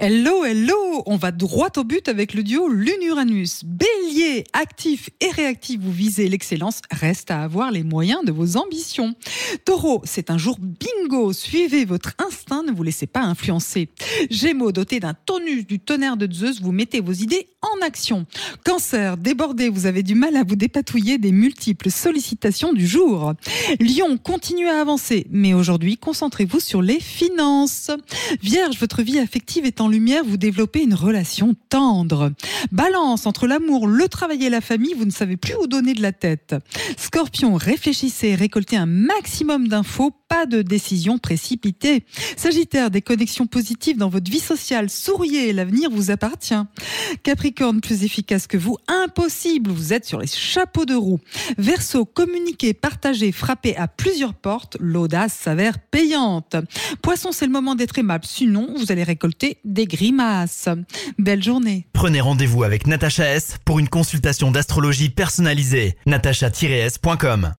Hello, hello On va droit au but avec le duo Lune-Uranus. Bélier, actif et réactif, vous visez l'excellence, reste à avoir les moyens de vos ambitions. Taureau, c'est un jour bingo, suivez votre instinct, ne vous laissez pas influencer. Gémeaux, doté d'un tonus du tonnerre de Zeus, vous mettez vos idées en action. Cancer, débordé, vous avez du mal à vous dépatouiller des multiples sollicitations du jour. Lion, continuez à avancer, mais aujourd'hui, concentrez-vous sur les finances. Vierge, votre vie affective est en lumière, vous développez une relation tendre. Balance, entre l'amour, le travail et la famille, vous ne savez plus où donner de la tête. Scorpion, réfléchissez, récoltez un maximum d'infos, pas de décision précipitée. Sagittaire, des connexions positives dans votre vie sociale, souriez, l'avenir vous appartient. Capricorne, plus efficace que vous, impossible, vous êtes sur les chapeaux de roue. Verseau, communiquez, partagez, frappez à plusieurs portes, l'audace s'avère payante. Poisson, c'est le moment d'être aimable, sinon vous allez récolter des grimaces. Belle journée. Prenez rendez-vous avec Natacha S pour une consultation d'astrologie personnalisée. natacha-s.com